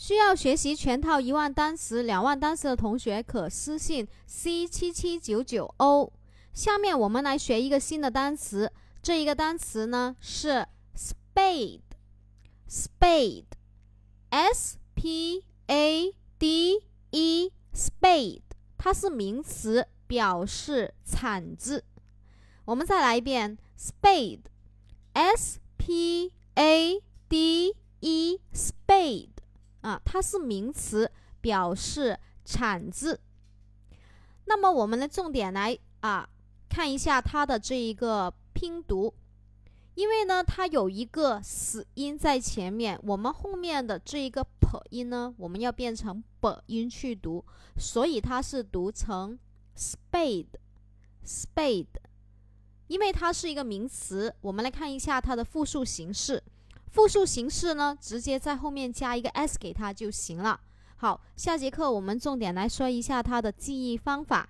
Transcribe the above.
需要学习全套一万单词、两万单词的同学，可私信 c 七七九九 o。下面我们来学一个新的单词，这一个单词呢是 spade，spade，s p a d e，spade，它是名词，表示铲子。我们再来一遍，spade，s p a d e，spade。啊，它是名词，表示铲子。那么我们的重点来啊，看一下它的这一个拼读，因为呢，它有一个死音在前面，我们后面的这一个 p 音呢，我们要变成 b 音去读，所以它是读成 spade，spade。因为它是一个名词，我们来看一下它的复数形式。复数形式呢，直接在后面加一个 s 给它就行了。好，下节课我们重点来说一下它的记忆方法。